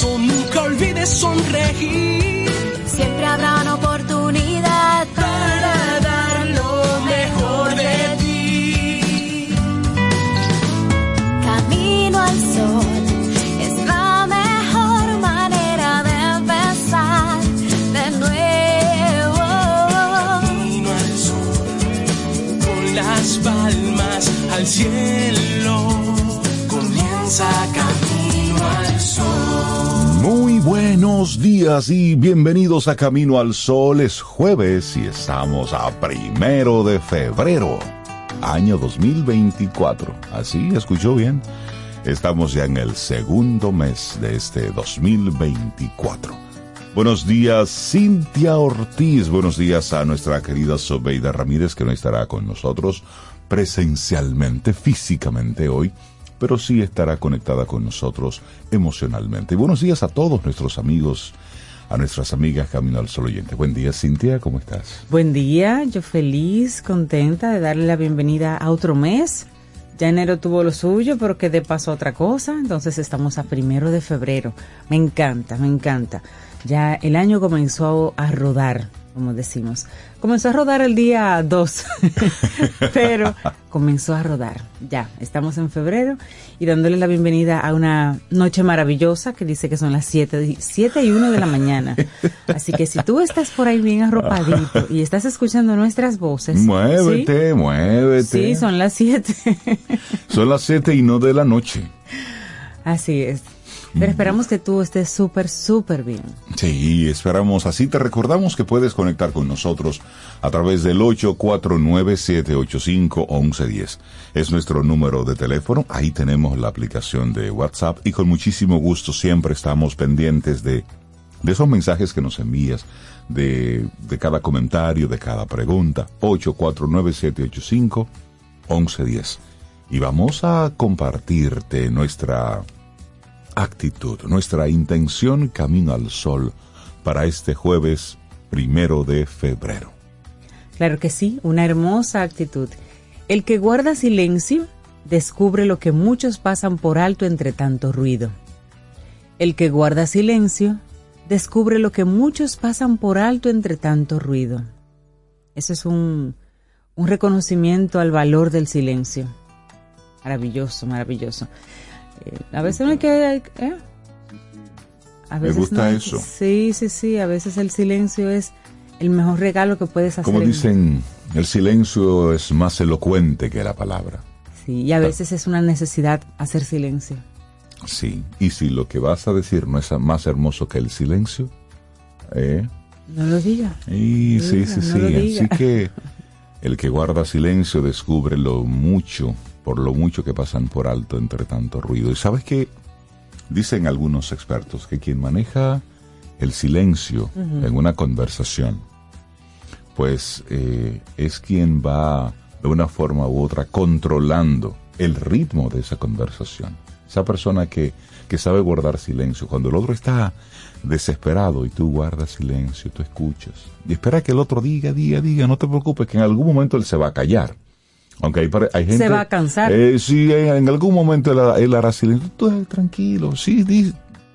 paso buenos días y bienvenidos a Camino al Sol. Es jueves y estamos a primero de febrero, año 2024. Así, escuchó bien. Estamos ya en el segundo mes de este 2024. Buenos días, Cintia Ortiz. Buenos días a nuestra querida Sobeida Ramírez, que no estará con nosotros presencialmente, físicamente hoy, pero sí estará conectada con nosotros emocionalmente. Buenos días a todos nuestros amigos, a nuestras amigas Camino al Sol oyente. Buen día, Cintia, ¿cómo estás? Buen día, yo feliz, contenta de darle la bienvenida a otro mes. Ya enero tuvo lo suyo, pero que de paso otra cosa, entonces estamos a primero de febrero. Me encanta, me encanta. Ya el año comenzó a rodar, como decimos. Comenzó a rodar el día 2, pero comenzó a rodar. Ya, estamos en febrero y dándole la bienvenida a una noche maravillosa que dice que son las 7, 7 y 1 de la mañana. Así que si tú estás por ahí bien arropadito y estás escuchando nuestras voces. Muévete, ¿sí? muévete. Sí, son las 7. Son las 7 y no de la noche. Así es. Pero esperamos que tú estés súper, súper bien. Sí, esperamos. Así te recordamos que puedes conectar con nosotros a través del 849-785-1110. Es nuestro número de teléfono. Ahí tenemos la aplicación de WhatsApp y con muchísimo gusto siempre estamos pendientes de, de esos mensajes que nos envías, de, de cada comentario, de cada pregunta. 849-785-1110. Y vamos a compartirte nuestra actitud, nuestra intención camino al sol para este jueves primero de febrero. Claro que sí, una hermosa actitud. El que guarda silencio descubre lo que muchos pasan por alto entre tanto ruido. El que guarda silencio descubre lo que muchos pasan por alto entre tanto ruido. Eso es un, un reconocimiento al valor del silencio. Maravilloso, maravilloso. Eh, a veces no hay que... ¿eh? A Me gusta hay- eso. Sí, sí, sí. A veces el silencio es el mejor regalo que puedes hacer. Como en- dicen, el silencio es más elocuente que la palabra. Sí, y a veces es una necesidad hacer silencio. Sí, y si lo que vas a decir no es más hermoso que el silencio, ¿eh? No lo diga. Y sí, Diga, sí, no sí. Así que el que guarda silencio descubre lo mucho, por lo mucho que pasan por alto entre tanto ruido. Y sabes que dicen algunos expertos que quien maneja el silencio en una conversación, pues eh, es quien va de una forma u otra controlando el ritmo de esa conversación. Esa persona que, que sabe guardar silencio. Cuando el otro está desesperado y tú guardas silencio, tú escuchas. Y espera que el otro diga, diga, diga, no te preocupes, que en algún momento él se va a callar. Aunque hay, hay gente... va a cansar. Eh, sí, en, en algún momento él, él hará silencio. Tú eh, tranquilo, sí, di.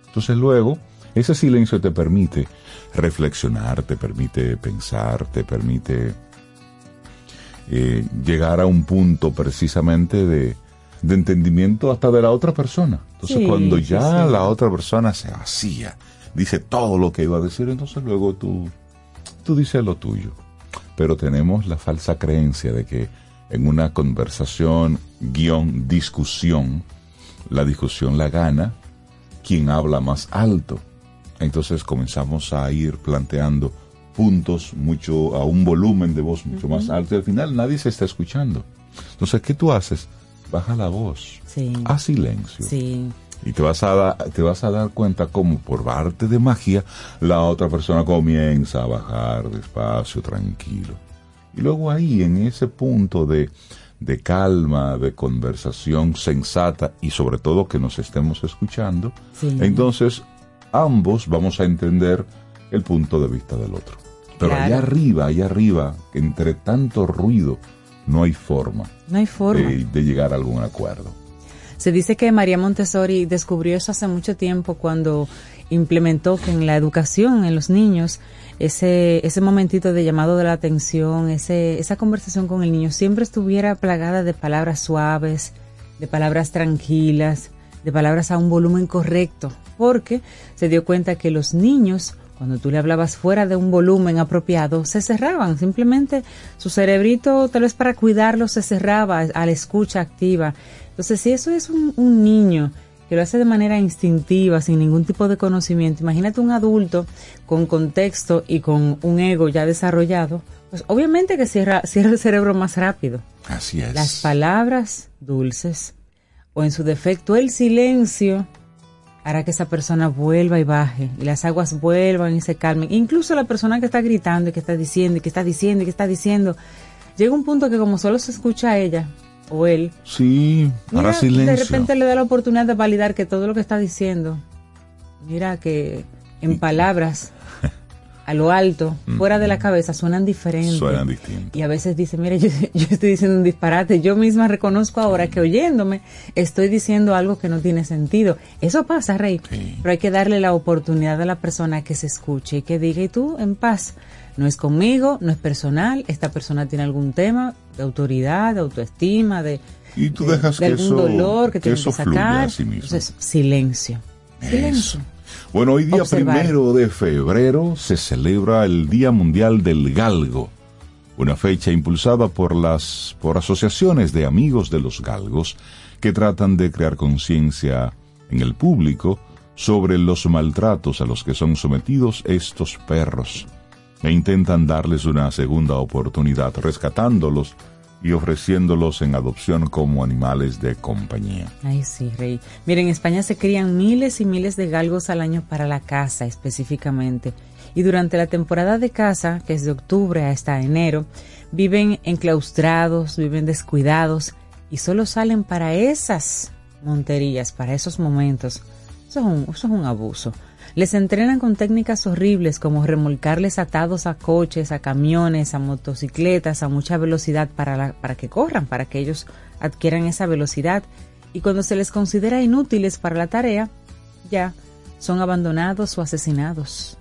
Entonces luego, ese silencio te permite reflexionar, te permite pensar, te permite eh, llegar a un punto precisamente de, de entendimiento hasta de la otra persona. Entonces Sí, cuando ya sí. la otra persona se vacía, dice todo lo que iba a decir, entonces luego tú, tú dices lo tuyo. Pero tenemos la falsa creencia de que en una conversación, guion, discusión, la discusión la gana quien habla más alto. Entonces comenzamos a ir planteando puntos mucho a un volumen de voz mucho más alto y al final nadie se está escuchando. Entonces, ¿qué tú haces? Baja la voz, Sí. a silencio. Sí. Y te vas, a da- te vas a dar cuenta como por arte de magia la otra persona comienza a bajar despacio, tranquilo. Y luego ahí, en ese punto de, de calma, de conversación sensata y sobre todo que nos estemos escuchando, Sí. entonces ambos vamos a entender el punto de vista del otro. Pero Claro. allá arriba, allá arriba, entre tanto ruido, no hay forma No hay forma. de, de llegar a algún acuerdo. Se dice que María Montessori descubrió eso hace mucho tiempo cuando implementó que en la educación en los niños ese ese momentito de llamado de la atención, ese esa conversación con el niño siempre estuviera plagada de palabras suaves, de palabras tranquilas, de palabras a un volumen correcto, porque se dio cuenta que los niños cuando tú le hablabas fuera de un volumen apropiado, se cerraban. Simplemente su cerebrito, tal vez para cuidarlo, se cerraba a la escucha activa. Entonces, si eso es un, un niño que lo hace de manera instintiva, sin ningún tipo de conocimiento, imagínate un adulto con contexto y con un ego ya desarrollado, pues obviamente que cierra, cierra el cerebro más rápido. Así es. Las palabras dulces o en su defecto el silencio hará que esa persona vuelva y baje y las aguas vuelvan y se calmen. Incluso la persona que está gritando y que está diciendo y que está diciendo y que está diciendo, llega un punto que como solo se escucha a ella o él, Sí, mira, hará silencio. de repente le da la oportunidad de validar que todo lo que está diciendo, mira que en palabras a lo alto, fuera de la cabeza, suenan diferentes. Suenan distintos. Y a veces dice, mire, yo, yo estoy diciendo un disparate, yo misma reconozco ahora que oyéndome estoy diciendo algo que no tiene sentido. Eso pasa, Rey, Sí. pero hay que darle la oportunidad a la persona que se escuche y que diga, y tú, en paz, no es conmigo, no es personal, esta persona tiene algún tema de autoridad, de autoestima, de, Y tú de- dejas de que algún eso, dolor que, que tiene eso que sacar. a sí mismo. Entonces, silencio. Silencio. Bueno, hoy día Observar. primero de febrero se celebra el Día Mundial del Galgo, una fecha impulsada por las por asociaciones de amigos de los galgos que tratan de crear conciencia en el público sobre los maltratos a los que son sometidos estos perros e intentan darles una segunda oportunidad rescatándolos y ofreciéndolos en adopción como animales de compañía. Ay, sí, Rey. Mira, en España se crían miles y miles de galgos al año para la caza específicamente. Y durante la temporada de caza, que es de octubre hasta enero, viven enclaustrados, viven descuidados y solo salen para esas monterías, para esos momentos. Eso es un, eso es un abuso. Les entrenan con técnicas horribles como remolcarles atados a coches, a camiones, a motocicletas a mucha velocidad para, para que corran, para que ellos adquieran esa velocidad. Y cuando se les considera inútiles para la tarea, ya son abandonados o asesinados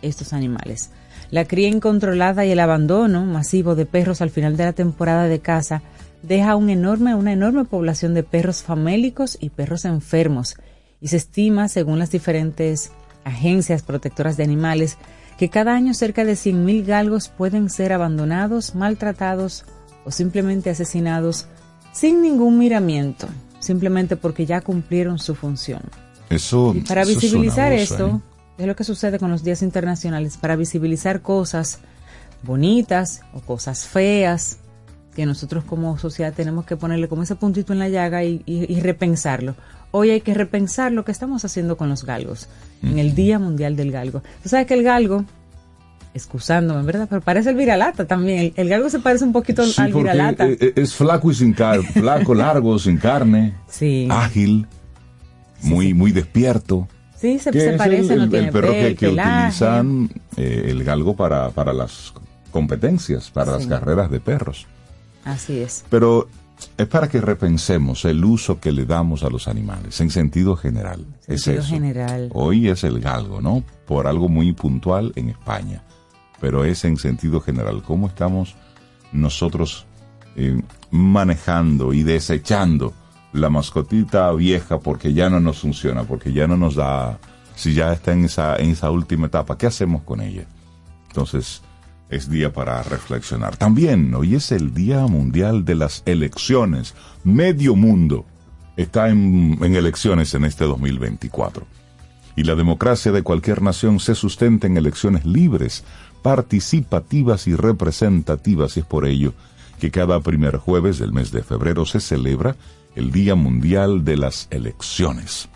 estos animales. La cría incontrolada y el abandono masivo de perros al final de la temporada de caza deja un enorme, una enorme población de perros famélicos y perros enfermos. Y se estima, según las diferentes agencias protectoras de animales, que cada año cerca de 100.000 galgos pueden ser abandonados, maltratados o simplemente asesinados sin ningún miramiento, simplemente porque ya cumplieron su función. Eso Y para eso es visibilizar abuso, esto, ¿eh? es lo que sucede con los días internacionales, para visibilizar cosas bonitas o cosas feas que nosotros como sociedad tenemos que ponerle como ese puntito en la llaga y, y- y repensarlo. Hoy hay que repensar lo que estamos haciendo con los galgos en el Día Mundial del Galgo. Tú sabes que el galgo, excusándome, ¿verdad? Pero parece el viralata también. El, el galgo se parece un poquito Sí, al viralata. eh, eh, es flaco y sin carne, flaco, largo, sin carne, sí, ágil, muy, muy despierto. sí, se, que se es parece, el, no el- tiene el perro que, pel, que pelaje. utilizan eh, el galgo para, para las competencias, para las carreras de perros. Así es. Pero es para que repensemos el uso que le damos a los animales en sentido general. es Sentido eso. general. Hoy es el galgo, ¿no? Por algo muy puntual en España. Pero es en sentido general. ¿Cómo estamos nosotros eh, manejando y desechando la mascotita vieja porque ya no nos funciona, porque ya no nos da, si ya está en esa, en esa última etapa, ¿qué hacemos con ella? Entonces, es día para reflexionar. También hoy es el Día Mundial de las Elecciones. Medio mundo está en, elecciones en este 2024. Y la democracia de cualquier nación se sustenta en elecciones libres, participativas y representativas. Y es por ello que cada primer jueves del mes de febrero se celebra el Día Mundial de las Elecciones.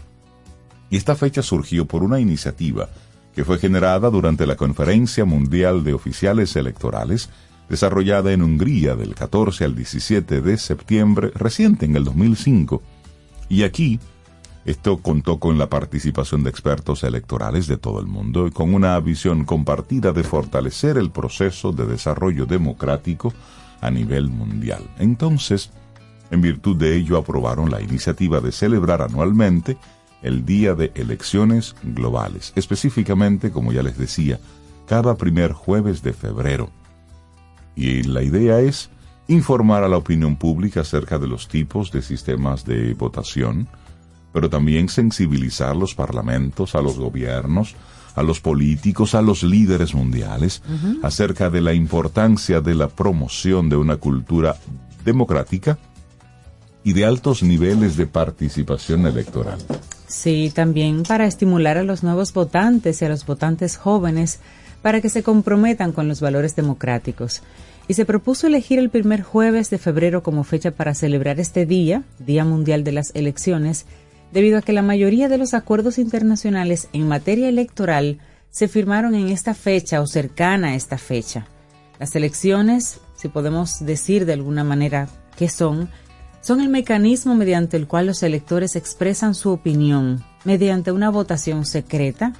Y esta fecha surgió por una iniciativa que fue generada durante la Conferencia Mundial de Oficiales Electorales desarrollada en Hungría del 14 al 17 de septiembre, reciente en el 2005. Y aquí, esto contó con la participación de expertos electorales de todo el mundo y con una visión compartida de fortalecer el proceso de desarrollo democrático a nivel mundial. Entonces, en virtud de ello aprobaron la iniciativa de celebrar anualmente el Día de Elecciones Globales, específicamente, como ya les decía, cada primer jueves de febrero. Y la idea es informar a la opinión pública acerca de los tipos de sistemas de votación, pero también sensibilizar los parlamentos, a los gobiernos, a los políticos, a los líderes mundiales, acerca de la importancia de la promoción de una cultura democrática y de altos niveles de participación electoral. Sí, también para estimular a los nuevos votantes y a los votantes jóvenes para que se comprometan con los valores democráticos. Y se propuso elegir el primer jueves de febrero como fecha para celebrar este día, Día Mundial de las Elecciones, debido a que la mayoría de los acuerdos internacionales en materia electoral se firmaron en esta fecha o cercana a esta fecha. Las elecciones, si podemos decir de alguna manera qué son, son el mecanismo mediante el cual los electores expresan su opinión mediante una votación secreta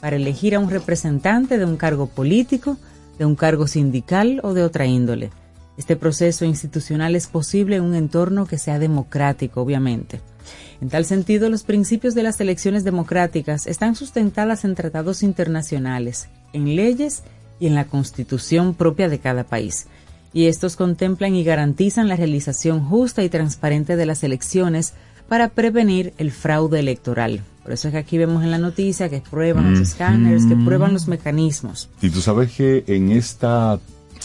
para elegir a un representante de un cargo político, de un cargo sindical o de otra índole. Este proceso institucional es posible en un entorno que sea democrático, obviamente. En tal sentido, los principios de las elecciones democráticas están sustentadas en tratados internacionales, en leyes y en la constitución propia de cada país y estos contemplan y garantizan la realización justa y transparente de las elecciones para prevenir el fraude electoral. Por eso es que aquí vemos en la noticia que prueban los escáneres, que prueban los mecanismos. Y tú sabes que en esta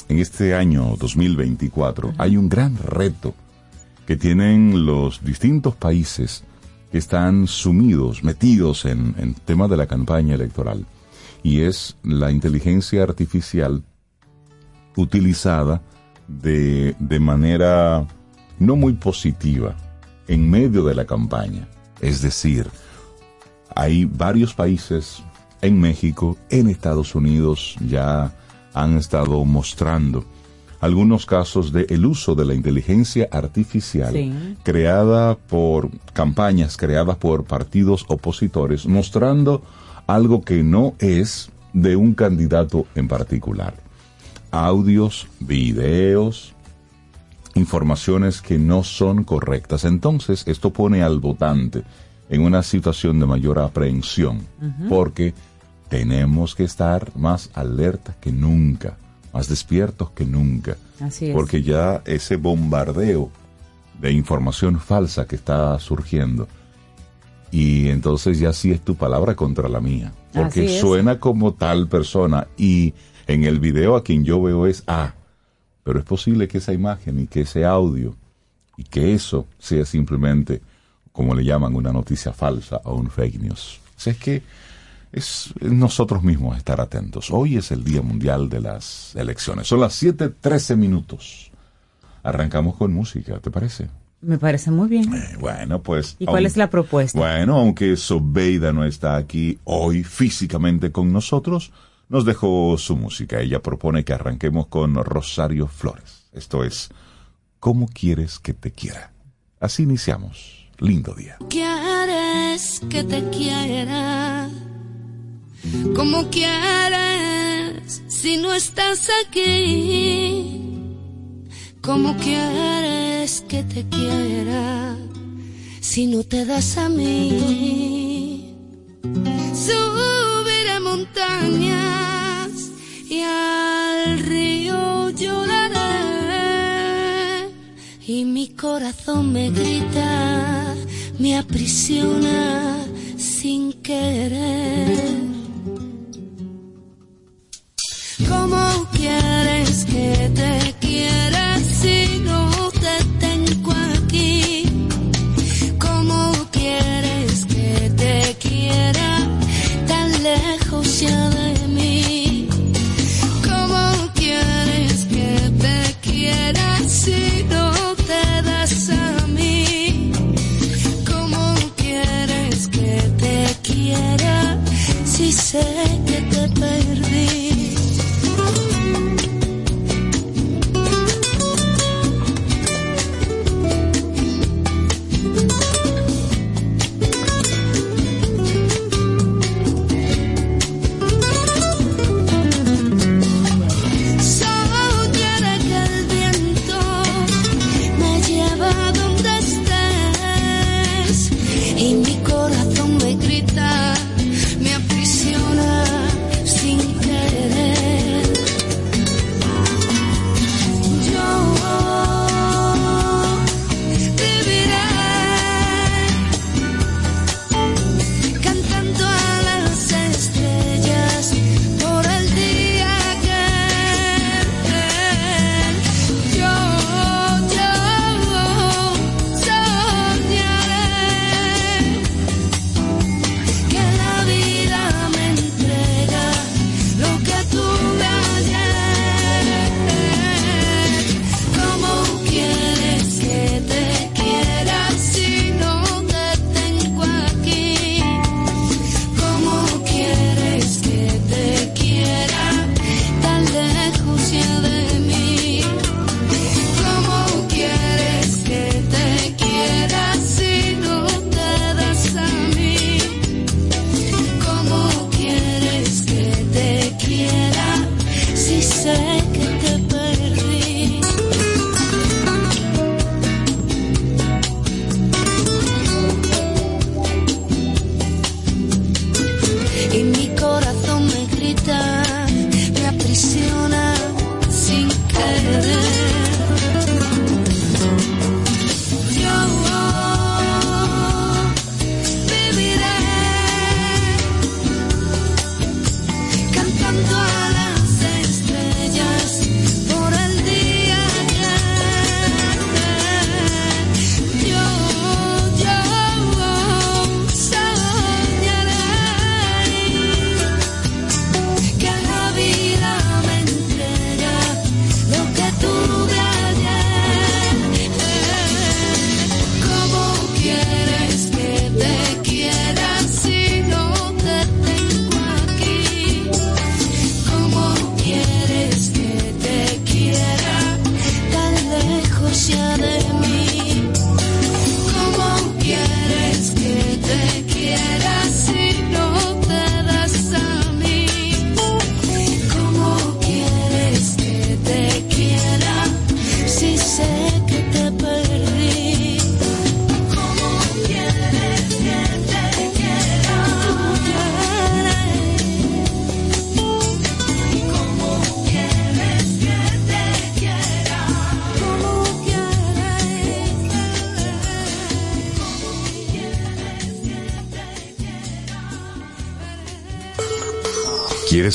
en este año 2024 hay un gran reto que tienen los distintos países que están sumidos, metidos en, en tema de la campaña electoral. Y es la inteligencia artificial utilizada de, de manera no muy positiva en medio de la campaña. Es decir, hay varios países en México, en Estados Unidos, ya han estado mostrando algunos casos de el uso de la inteligencia artificial creada por campañas creadas por partidos opositores mostrando algo que no es de un candidato en particular audios, videos, informaciones que no son correctas. Entonces, esto pone al votante en una situación de mayor aprehensión, porque tenemos que estar más alerta que nunca, más despiertos que nunca. Así es. Porque ya ese bombardeo de información falsa que está surgiendo, y entonces ya sí es tu palabra contra la mía, porque suena como tal persona y en el video a quien yo veo es A, pero es posible que esa imagen y que ese audio y que eso sea simplemente, como le llaman, una noticia falsa o un fake news. O sea, es que es nosotros mismos estar atentos. Hoy es el Día Mundial de las Elecciones. Son las 7:13 minutos. Arrancamos con música, ¿te parece? Me parece muy bien. Eh, bueno, pues. ¿Y cuál es la propuesta? Bueno, aunque Sobeida no está aquí hoy físicamente con nosotros, nos dejó su música. Ella propone que arranquemos con Rosario Flores. Esto es ¿Cómo quieres que te quiera? Así iniciamos. Lindo día. ¿Quieres que te quiera? ¿Cómo quieres si no estás aquí? ¿Cómo quieres que te quiera si no te das a mí? Montañas y al río lloraré y mi corazón me grita, me aprisiona sin querer. ¿Cómo quieres que te quiera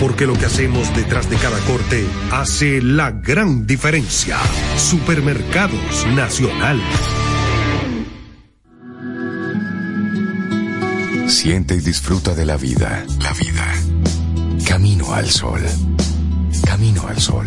porque lo que hacemos detrás de cada corte hace la gran diferencia. Supermercados Nacional. Siente y disfruta de la vida. La vida. Camino al sol. Camino al sol.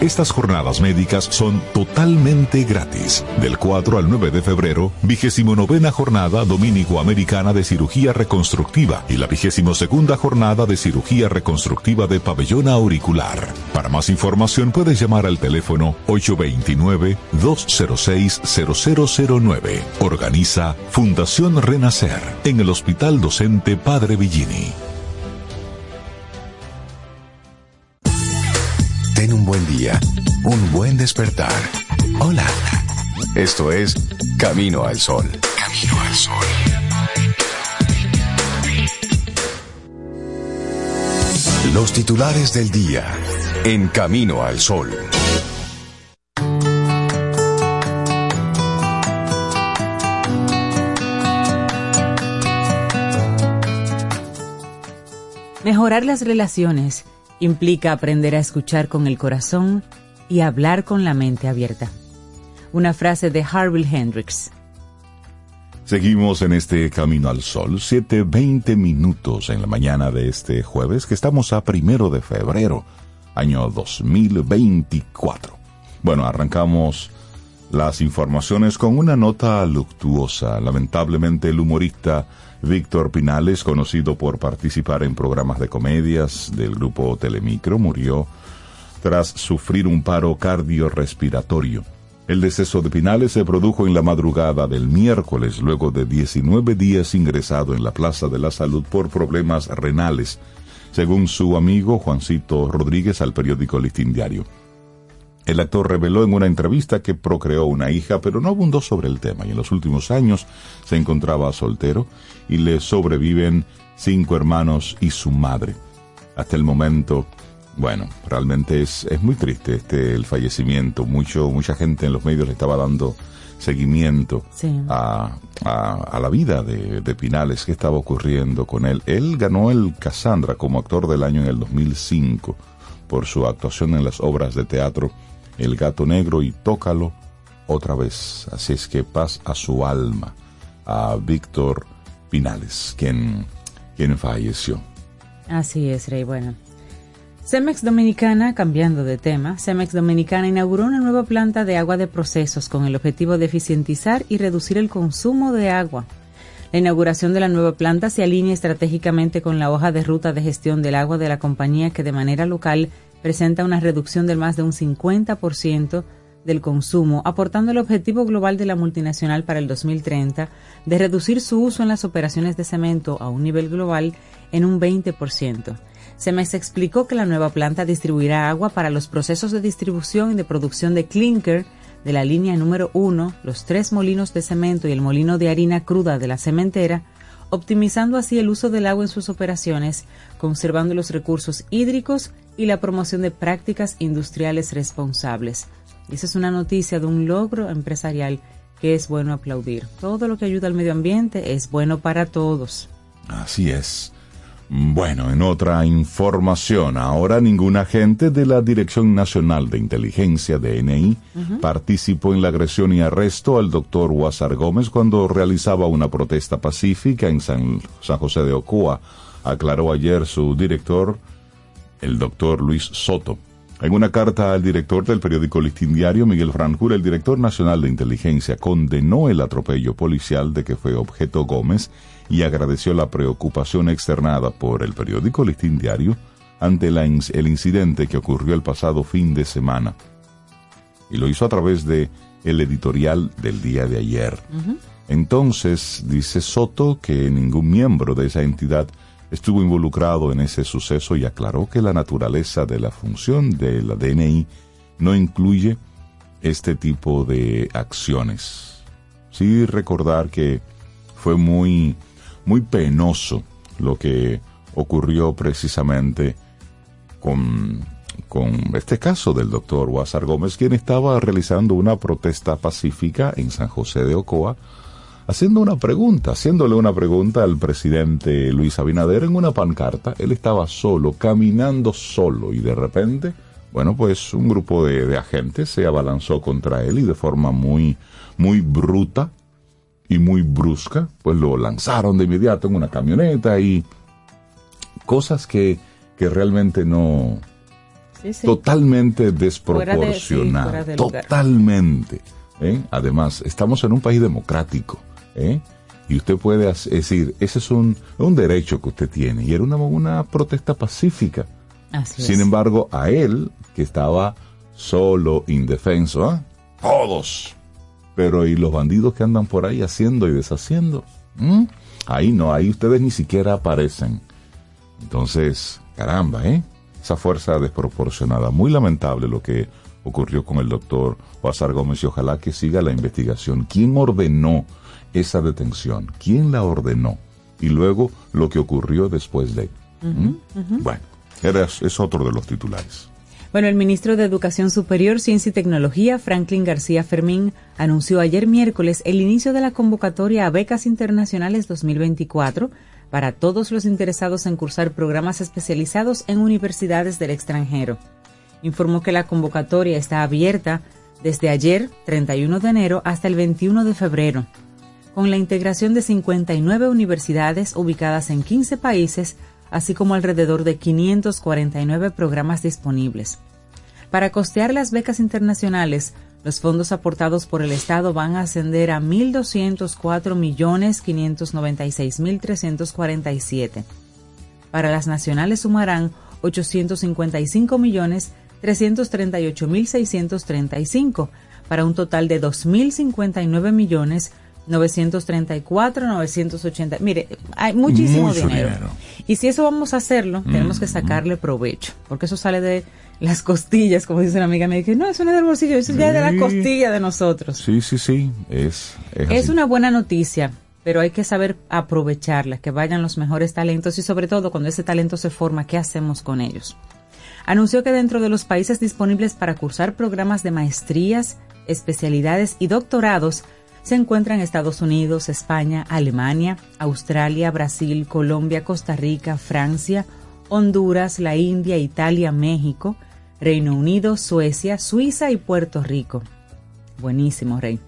estas jornadas médicas son totalmente gratis. Del 4 al 9 de febrero, vigésimo novena jornada dominico-americana de cirugía reconstructiva y la vigésimo segunda jornada de cirugía reconstructiva de pabellón auricular. Para más información puedes llamar al teléfono 829-206-0009. Organiza Fundación Renacer en el Hospital Docente Padre Villini. Un buen día, un buen despertar. Hola. Esto es Camino al Sol. Camino al Sol. Los titulares del día en Camino al Sol. Mejorar las relaciones implica aprender a escuchar con el corazón y hablar con la mente abierta. Una frase de Harville Hendrix. Seguimos en este Camino al Sol, 7.20 minutos en la mañana de este jueves, que estamos a primero de febrero, año 2024. Bueno, arrancamos las informaciones con una nota luctuosa. Lamentablemente el humorista Víctor Pinales, conocido por participar en programas de comedias del grupo Telemicro, murió tras sufrir un paro cardiorrespiratorio. El deceso de Pinales se produjo en la madrugada del miércoles, luego de 19 días ingresado en la Plaza de la Salud por problemas renales, según su amigo Juancito Rodríguez al periódico Listín Diario. El actor reveló en una entrevista que procreó una hija, pero no abundó sobre el tema y en los últimos años se encontraba soltero y le sobreviven cinco hermanos y su madre. Hasta el momento, bueno, realmente es, es muy triste este el fallecimiento. Mucho, mucha gente en los medios le estaba dando seguimiento Sí. a, a- a la vida de, de Pinales, qué estaba ocurriendo con él. Él ganó el Cassandra como actor del año en el 2005 por su actuación en las obras de teatro El Gato Negro y Tócalo otra vez. Así es que paz a su alma, a Víctor Pinales, quien, quien falleció. Así es, Rey. Bueno. Cemex Dominicana, cambiando de tema, Cemex Dominicana inauguró una nueva planta de agua de procesos con el objetivo de eficientizar y reducir el consumo de agua. La inauguración de la nueva planta se alinea estratégicamente con la hoja de ruta de gestión del agua de la compañía que de manera local presenta una reducción de más de un 50% del consumo, aportando el objetivo global de la multinacional para el 2030 de reducir su uso en las operaciones de cemento a un nivel global en un 20%. Cemex explicó que la nueva planta distribuirá agua para los procesos de distribución y de producción de clinker de la línea número 1, los tres molinos de cemento y el molino de harina cruda de la cementera, optimizando así el uso del agua en sus operaciones, conservando los recursos hídricos y la promoción de prácticas industriales responsables. Esa es una noticia de un logro empresarial que es bueno aplaudir. Todo lo que ayuda al medio ambiente es bueno para todos. Así es. Bueno, en otra información, ahora ningún agente de la Dirección Nacional de Inteligencia, DNI, participó en la agresión y arresto al doctor Huásar Gómez cuando realizaba una protesta pacífica en San, San José de Ocoa, aclaró ayer su director, el doctor Luis Soto. En una carta al director del periódico Listín Diario, Miguel Franjura, el director nacional de inteligencia condenó el atropello policial de que fue objeto Gómez y agradeció la preocupación externada por el periódico Listín Diario ante la el incidente que ocurrió el pasado fin de semana. Y lo hizo a través de el editorial del día de ayer. Entonces, dice Soto que ningún miembro de esa entidad estuvo involucrado en ese suceso y aclaró que la naturaleza de la función de la DNI no incluye este tipo de acciones. Sí recordar que fue muy, muy penoso lo que ocurrió precisamente con, con este caso del doctor Huásar Gómez, quien estaba realizando una protesta pacífica en San José de Ocoa, haciendo una pregunta, haciéndole una pregunta al presidente Luis Abinader en una pancarta. Él estaba solo, caminando solo, y de repente, bueno, pues un grupo de, de agentes se abalanzó contra él y de forma muy, muy bruta y muy brusca, pues lo lanzaron de inmediato en una camioneta y cosas que, que realmente no, Sí, sí. totalmente Fuera de- sí, desproporcionado, fuera de lugar. totalmente. ¿eh? Además, estamos en un país democrático, ¿eh? y usted puede decir, ese es un, un derecho que usted tiene, y era una, una protesta pacífica. Así Sin es. embargo, a él, que estaba solo, indefenso, ¿ah? todos. Pero ¿y los bandidos que andan por ahí haciendo y deshaciendo? ¿Mm? Ahí no, ahí ustedes ni siquiera aparecen. Entonces, caramba, ¿eh? Esa fuerza desproporcionada. Muy lamentable lo que ocurrió con el doctor Oazar Gómez y ojalá que siga la investigación. ¿Quién ordenó esa detención? ¿Quién la ordenó? Y luego lo que ocurrió después de. ¿Mm? Bueno, era- es otro de los titulares. Bueno, el ministro de Educación Superior, Ciencia y Tecnología, Franklin García Fermín, anunció ayer miércoles el inicio de la convocatoria a becas internacionales 2024 para todos los interesados en cursar programas especializados en universidades del extranjero. Informó que la convocatoria está abierta desde ayer, 31 de enero, hasta el 21 de febrero, con la integración de 59 universidades ubicadas en 15 países, así como alrededor de 549 programas disponibles. Para costear las becas internacionales, los fondos aportados por el Estado van a ascender a 1.204.596.347. Para las nacionales sumarán 855.338.635, para un total de 2.059.934.980. Mire, hay muchísimo Mucho dinero. dinero. Y si eso vamos a hacerlo, tenemos que sacarle provecho, porque eso sale de las costillas, como dice una amiga, me dice, no, eso no es del bolsillo, eso ya es de la Sí. costilla de nosotros. Sí, sí, sí, es, es, Es una buena noticia, pero hay que saber aprovecharla, que vayan los mejores talentos y sobre todo cuando ese talento se forma, ¿qué hacemos con ellos? Anunció que dentro de los países disponibles para cursar programas de maestrías, especialidades y doctorados se encuentran Estados Unidos, España, Alemania, Australia, Brasil, Colombia, Costa Rica, Francia, Honduras, la India, Italia, México, Reino Unido, Suecia, Suiza y Puerto Rico. Buenísimo, Rey.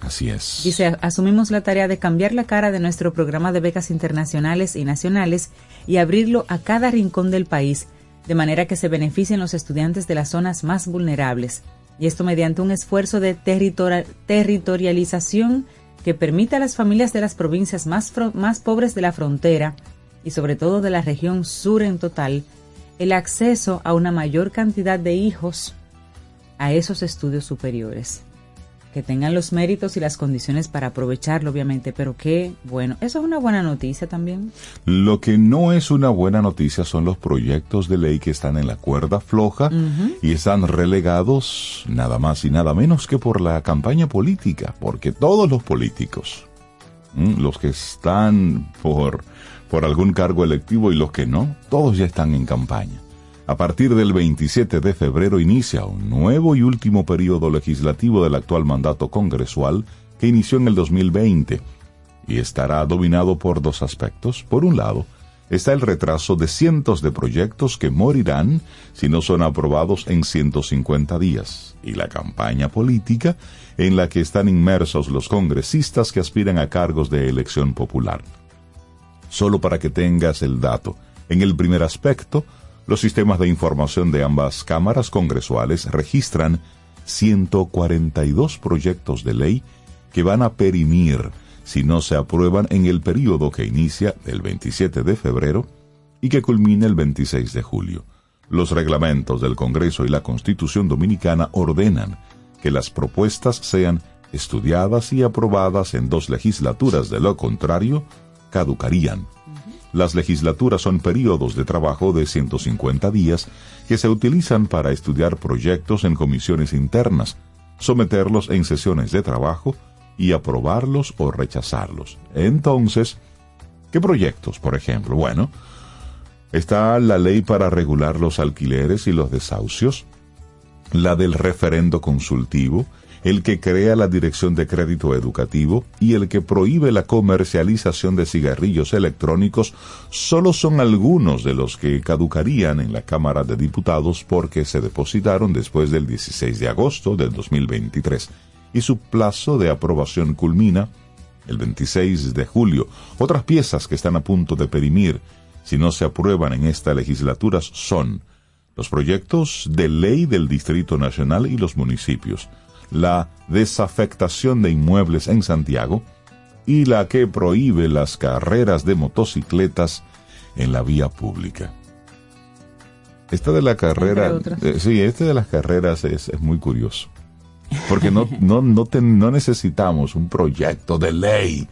Así es. Dice, asumimos la tarea de cambiar la cara de nuestro programa de becas internacionales y nacionales y abrirlo a cada rincón del país, de manera que se beneficien los estudiantes de las zonas más vulnerables. Y esto mediante un esfuerzo de territorialización que permita a las familias de las provincias más, más pobres de la frontera y sobre todo de la región sur en total, el acceso a una mayor cantidad de hijos a esos estudios superiores que tengan los méritos y las condiciones para aprovecharlo, obviamente, pero que, bueno, eso es una buena noticia también. Lo que no es una buena noticia son los proyectos de ley que están en la cuerda floja y están relegados nada más y nada menos que por la campaña política, porque todos los políticos, los que están por, por algún cargo electivo y los que no, todos ya están en campaña. A partir del 27 de febrero inicia un nuevo y último periodo legislativo del actual mandato congresual que inició en el 2020 y estará dominado por dos aspectos. Por un lado, está el retraso de cientos de proyectos que morirán si no son aprobados en 150 días, y la campaña política en la que están inmersos los congresistas que aspiran a cargos de elección popular. Solo para que tengas el dato, en el primer aspecto, los sistemas de información de ambas cámaras congresuales registran 142 proyectos de ley que van a perimir si no se aprueban en el periodo que inicia el 27 de febrero y que culmina el 26 de julio. Los reglamentos del Congreso y la Constitución Dominicana ordenan que las propuestas sean estudiadas y aprobadas en dos legislaturas, de lo contrario, caducarían. Las legislaturas son periodos de trabajo de 150 días que se utilizan para estudiar proyectos en comisiones internas, someterlos en sesiones de trabajo y aprobarlos o rechazarlos. Entonces, ¿qué proyectos, por ejemplo? Bueno, está la ley para regular los alquileres y los desahucios, la del referendo consultivo, el que crea la Dirección de Crédito Educativo y el que prohíbe la comercialización de cigarrillos electrónicos solo son algunos de los que caducarían en la Cámara de Diputados porque se depositaron después del 16 de agosto del 2023 y su plazo de aprobación culmina el 26 de julio. Otras piezas que están a punto de perimir si no se aprueban en esta legislatura son los proyectos de ley del Distrito Nacional y los municipios, la desafectación de inmuebles en Santiago y la que prohíbe las carreras de motocicletas en la vía pública. Esta de la carrera, eh, sí, este de las carreras es, es muy curioso, porque no, no, no, necesitamos un proyecto de ley,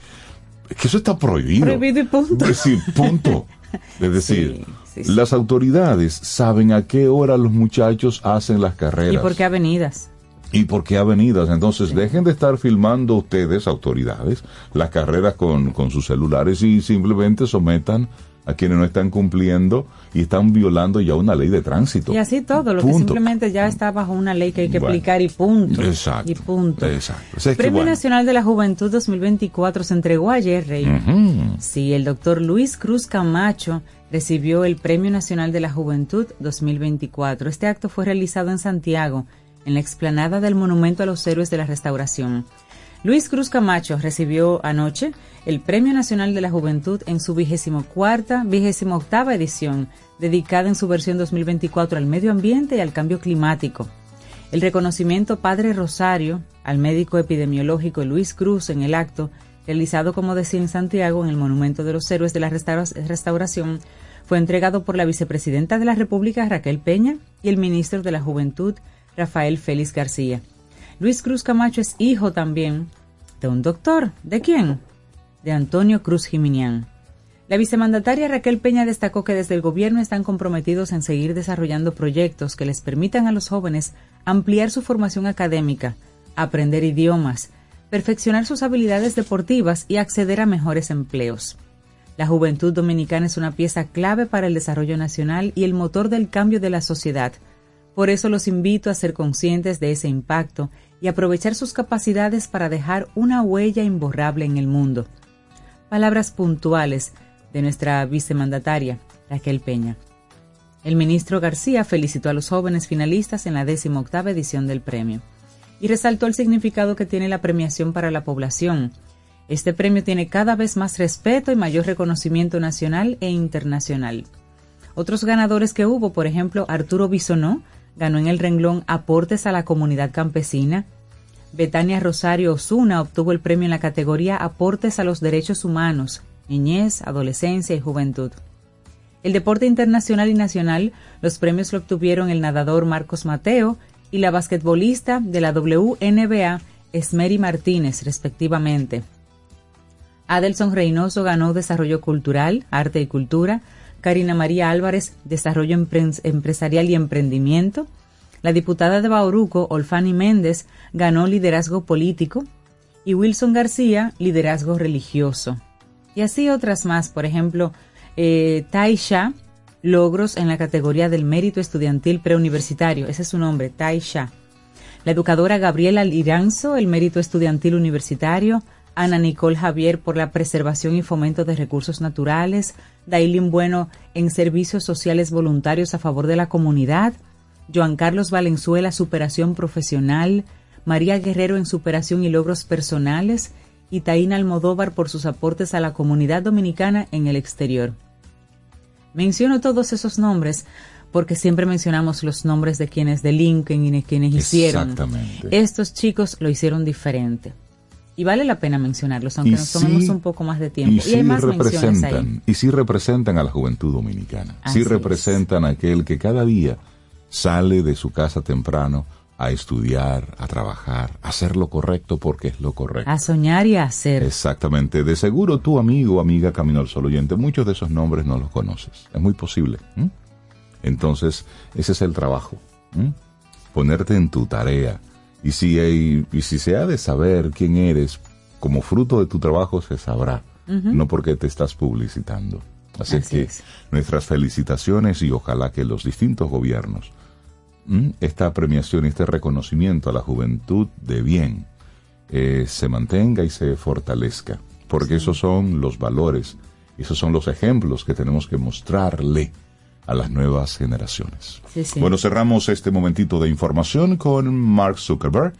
Es que eso está prohibido. Prohibido y punto. Es decir, punto. Es decir, Sí, sí, sí. las autoridades saben a qué hora los muchachos hacen las carreras. ¿Y por qué avenidas? ¿Y por qué avenidas? Entonces, dejen de estar filmando ustedes, autoridades, las carreras con, con sus celulares y simplemente sometan a quienes no están cumpliendo y están violando ya una ley de tránsito. Y así todo, lo que simplemente ya está bajo una ley que hay que Bueno. explicar y punto. Exacto. Y punto. Exacto. Es Premio bueno. Nacional de la Juventud 2024 se entregó ayer, Rey. Ujú. Sí, el doctor Luis Cruz Camacho recibió el Premio Nacional de la Juventud 2024. Este acto fue realizado en Santiago, en la explanada del Monumento a los Héroes de la Restauración. Luis Cruz Camacho recibió anoche el Premio Nacional de la Juventud en su vigésimo cuarta, vigésimo octava edición, dedicada en su versión 2024 al medio ambiente y al cambio climático. El reconocimiento Padre Rosario al médico epidemiológico Luis Cruz en el acto, realizado como decía en Santiago en el Monumento de los Héroes de la Restaura- Restauración, fue entregado por la vicepresidenta de la República Raquel Peña y el ministro de la Juventud Rafael Félix García. Luis Cruz Camacho es hijo también de un doctor. ¿De quién? De Antonio Cruz Jiminián. La vicemandataria Raquel Peña destacó que desde el gobierno están comprometidos en seguir desarrollando proyectos que les permitan a los jóvenes ampliar su formación académica, aprender idiomas, perfeccionar sus habilidades deportivas y acceder a mejores empleos. La juventud dominicana es una pieza clave para el desarrollo nacional y el motor del cambio de la sociedad. Por eso los invito a ser conscientes de ese impacto y aprovechar sus capacidades para dejar una huella imborrable en el mundo. Palabras puntuales de nuestra vicemandataria, Raquel Peña. El ministro García felicitó a los jóvenes finalistas en la 18 edición del premio y resaltó el significado que tiene la premiación para la población. Este premio tiene cada vez más respeto y mayor reconocimiento nacional e internacional. Otros ganadores que hubo, por ejemplo, Arturo Bisonó, ganó en el renglón Aportes a la Comunidad Campesina. Betania Rosario Osuna obtuvo el premio en la categoría Aportes a los Derechos Humanos, Niñez, Adolescencia y Juventud. El deporte internacional y nacional, los premios lo obtuvieron el nadador Marcos Mateo y la basquetbolista de la WNBA, Esmeri Martínez, respectivamente. Adelson Reynoso ganó Desarrollo Cultural, Arte y Cultura, Karina María Álvarez, Desarrollo Empre- Empresarial y Emprendimiento. La diputada de Bauruco, Olfani Méndez, ganó Liderazgo Político y Wilson García, Liderazgo Religioso. Y así otras más, por ejemplo, eh, Taisha, logros en la categoría del mérito estudiantil preuniversitario, ese es su nombre, Taisha. la educadora Gabriela Liranzo, el mérito estudiantil universitario, Ana Nicole Javier por la preservación y fomento de recursos naturales, Dailin Bueno en servicios sociales voluntarios a favor de la comunidad, Joan Carlos Valenzuela, superación profesional, María Guerrero en superación y logros personales, y Taína Almodóvar por sus aportes a la comunidad dominicana en el exterior. Menciono todos esos nombres porque siempre mencionamos los nombres de quienes delinquen y de quienes hicieron. Exactamente. Estos chicos lo hicieron diferente. Y vale la pena mencionarlos, aunque Y nos tomemos sí- un poco más de tiempo. Y Y, sí hay más menciones ahí. representan, y sí representan a la juventud dominicana. Así sí es. representan a aquel que cada día sale de su casa temprano a estudiar, a trabajar, a hacer lo correcto porque es lo correcto. A soñar y a hacer. Exactamente. De seguro tu amigo o amiga Camino al Sol oyente, muchos de esos nombres no los conoces. Es muy posible. Entonces, ese es el trabajo. Ponerte en tu tarea. Y si, hay- y si se ha de saber quién eres, como fruto de tu trabajo se sabrá. No porque te estás publicitando. Así, Así que es. nuestras felicitaciones y ojalá que los distintos gobiernos ¿m? esta premiación, este reconocimiento a la juventud de bien, eh, se mantenga y se fortalezca, porque esos son los valores, esos son los ejemplos que tenemos que mostrarle a las nuevas generaciones. Sí, sí. Bueno, cerramos este momentito de información con Mark Zuckerberg,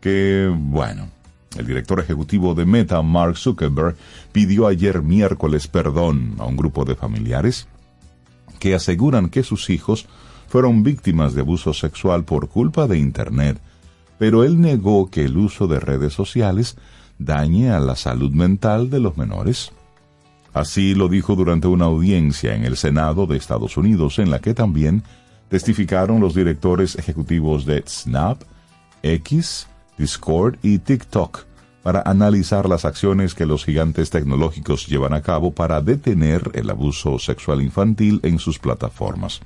que, bueno, el director ejecutivo de Meta, Mark Zuckerberg, pidió ayer miércoles perdón a un grupo de familiares que aseguran que sus hijos fueron víctimas de abuso sexual por culpa de Internet, pero él negó que el uso de redes sociales dañe a la salud mental de los menores. Así lo dijo durante una audiencia en el Senado de Estados Unidos, en la que también testificaron los directores ejecutivos de Snap, X, Discord y TikTok para analizar las acciones que los gigantes tecnológicos llevan a cabo para detener el abuso sexual infantil en sus plataformas.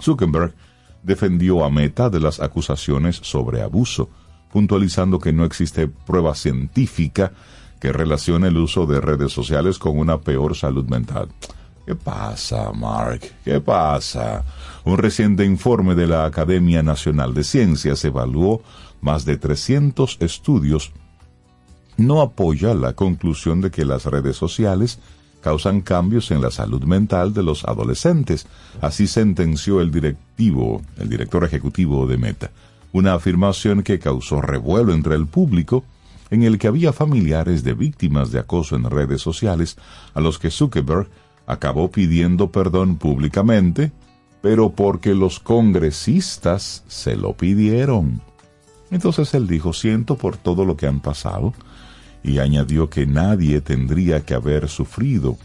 Zuckerberg defendió a Meta de las acusaciones sobre abuso, puntualizando que no existe prueba científica que relacione el uso de redes sociales con una peor salud mental. ¿Qué pasa, Mark? ¿Qué pasa? Un reciente informe de la Academia Nacional de Ciencias evaluó más de 300 estudios no apoya la conclusión de que las redes sociales causan cambios en la salud mental de los adolescentes. Así sentenció el directivo, el director ejecutivo de Meta, una afirmación que causó revuelo entre el público en el que había familiares de víctimas de acoso en redes sociales a los que Zuckerberg acabó pidiendo perdón públicamente, pero porque los congresistas se lo pidieron. Entonces él dijo, siento por todo lo que han pasado, y añadió que nadie tendría que haber sufrido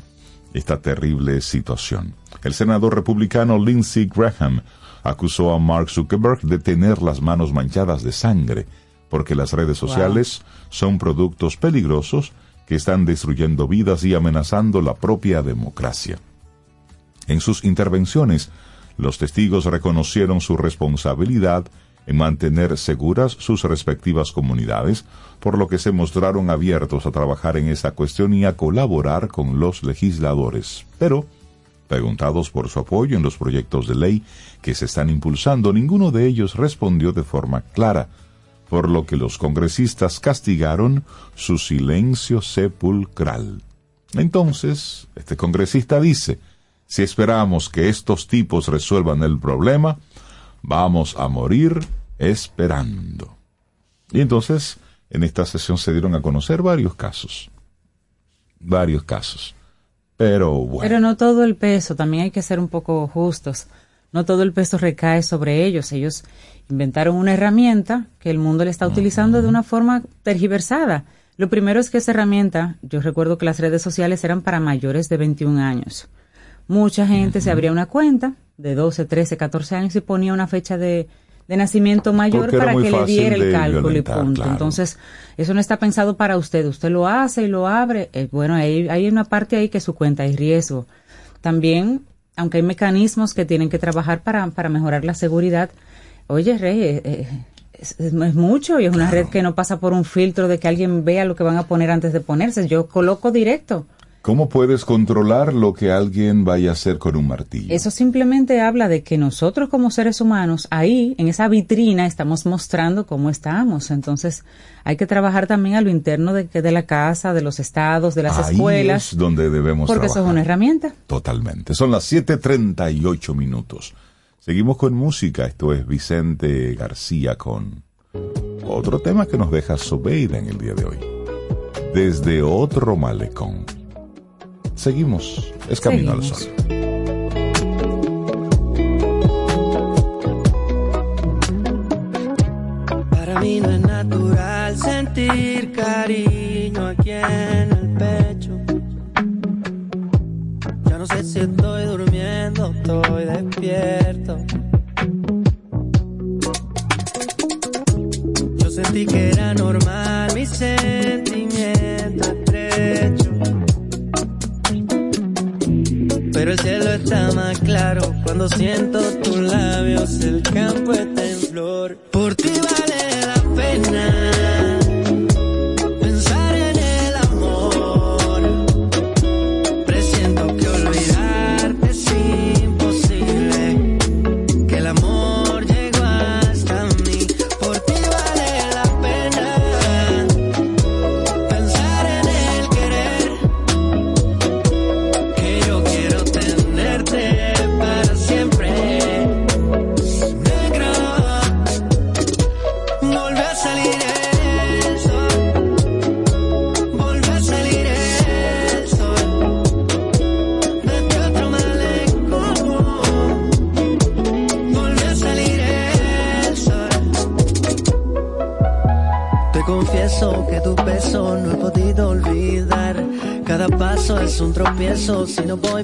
esta terrible situación. El senador republicano Lindsey Graham acusó a Mark Zuckerberg de tener las manos manchadas de sangre, porque las redes sociales son productos peligrosos que están destruyendo vidas y amenazando la propia democracia. En sus intervenciones, los testigos reconocieron su responsabilidad en mantener seguras sus respectivas comunidades, por lo que se mostraron abiertos a trabajar en esta cuestión y a colaborar con los legisladores. Pero, preguntados por su apoyo en los proyectos de ley que se están impulsando, ninguno de ellos respondió de forma clara, por lo que los congresistas castigaron su silencio sepulcral. Entonces, este congresista dice, si esperamos que estos tipos resuelvan el problema, vamos a morir esperando. Y entonces, en esta sesión se dieron a conocer varios casos. Varios casos. Pero bueno. Pero no todo el peso, también hay que ser un poco justos. No todo el peso recae sobre ellos. Ellos inventaron una herramienta que el mundo le está utilizando de una forma tergiversada. Lo primero es que esa herramienta, yo recuerdo que las redes sociales eran para mayores de 21 años. Mucha gente se abría una cuenta de 12, 13, 14 años y ponía una fecha de, de nacimiento mayor para que le diera el cálculo y punto. claro. Entonces, eso no está pensado para usted. Usted lo hace y lo abre. Eh, bueno, hay, hay una parte ahí que su cuenta hay riesgo. También, aunque hay mecanismos que tienen que trabajar para, para mejorar la seguridad, oye, Rey, eh, eh, es, es- es mucho y es una red que no pasa por un filtro de que alguien vea lo que van a poner antes de ponerse. Yo coloco directo. ¿Cómo puedes controlar lo que alguien vaya a hacer con un martillo? Eso simplemente habla de que nosotros como seres humanos, ahí, en esa vitrina, estamos mostrando cómo estamos. Entonces, hay que trabajar también a lo interno de, de la casa, de los estados, de las Ahí escuelas. es donde debemos Porque eso es trabajar. una herramienta. Totalmente. Son las 7:38 minutos. Seguimos con música. Esto es Vicente García con otro tema que nos deja Sobeida en el día de hoy. Desde otro malecón. Seguimos. Es Camino al Seguimos. Sol. Para mí no es natural sentir cariño aquí en el pecho. Ya no sé si estoy durmiendo, estoy despierto. Yo sentí que era normal mi sentimiento estrecho. Pero el cielo está más claro cuando siento tus labios, el campo está en flor. Por ti vale un tropiezo si no voy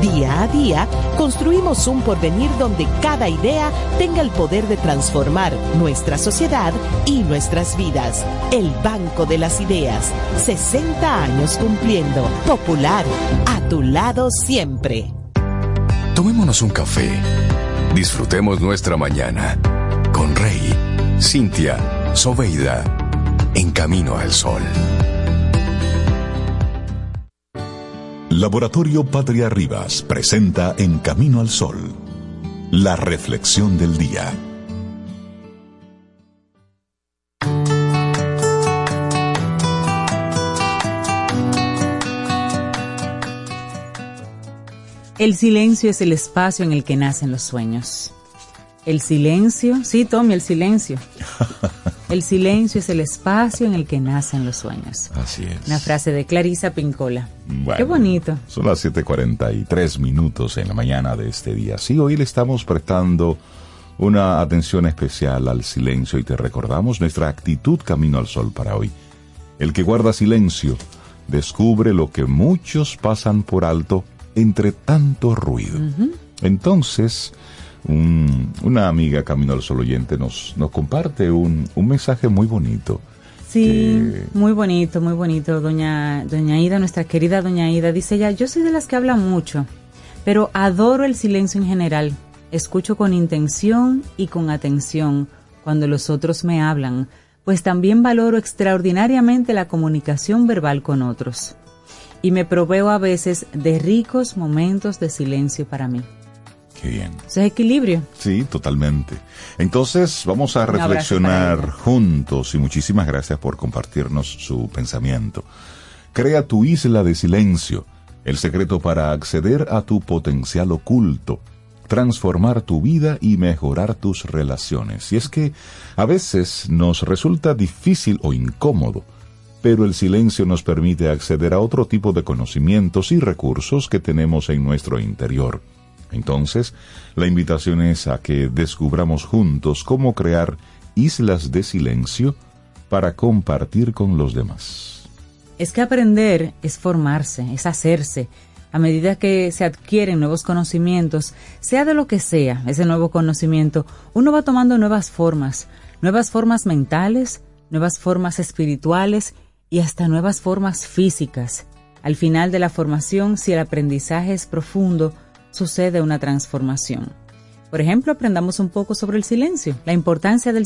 Día a día, construimos un porvenir donde cada idea tenga el poder de transformar nuestra sociedad y nuestras vidas. El Banco de las Ideas, 60 años cumpliendo. Popular, a tu lado siempre. Tomémonos un café. Disfrutemos nuestra mañana con Rey, Cintia, Soveida, en camino al sol. Laboratorio Patria Rivas presenta En Camino al Sol, la reflexión del día. El silencio es el espacio en el que nacen los sueños. El silencio, sí, Tommy, el silencio. El silencio es el espacio en el que nacen los sueños. Así es. Una frase de Clarisa Pincola. Bueno, Qué bonito. Son las 7:43 minutos en la mañana de este día. Sí, hoy le estamos prestando una atención especial al silencio y te recordamos nuestra actitud camino al sol para hoy. El que guarda silencio descubre lo que muchos pasan por alto entre tanto ruido. Entonces, un- una amiga Camino al Sol oyente nos, nos comparte un, un mensaje muy bonito. Sí, que- muy bonito, muy bonito. Doña, doña Ida, nuestra querida Doña Ida, dice ella, yo soy de las que habla mucho, pero adoro el silencio en general. Escucho con intención y con atención cuando los otros me hablan, pues también valoro extraordinariamente la comunicación verbal con otros. Y me proveo a veces de ricos momentos de silencio para mí. Qué bien. Eso es equilibrio. Sí, totalmente. Entonces vamos a reflexionar juntos y muchísimas gracias por compartirnos su pensamiento. Crea tu isla de silencio, el secreto para acceder a tu potencial oculto, transformar tu vida y mejorar tus relaciones. Y es que a veces nos resulta difícil o incómodo, pero el silencio nos permite acceder a otro tipo de conocimientos y recursos que tenemos en nuestro interior. Entonces, la invitación es a que descubramos juntos cómo crear islas de silencio para compartir con los demás. Es que aprender es formarse, es hacerse. A medida que se adquieren nuevos conocimientos, sea de lo que sea ese nuevo conocimiento, uno va tomando nuevas formas, nuevas formas mentales, nuevas formas espirituales y hasta nuevas formas físicas. Al final de la formación, si el aprendizaje es profundo, sucede una transformación. Por ejemplo, aprendamos un poco sobre el silencio, la importancia del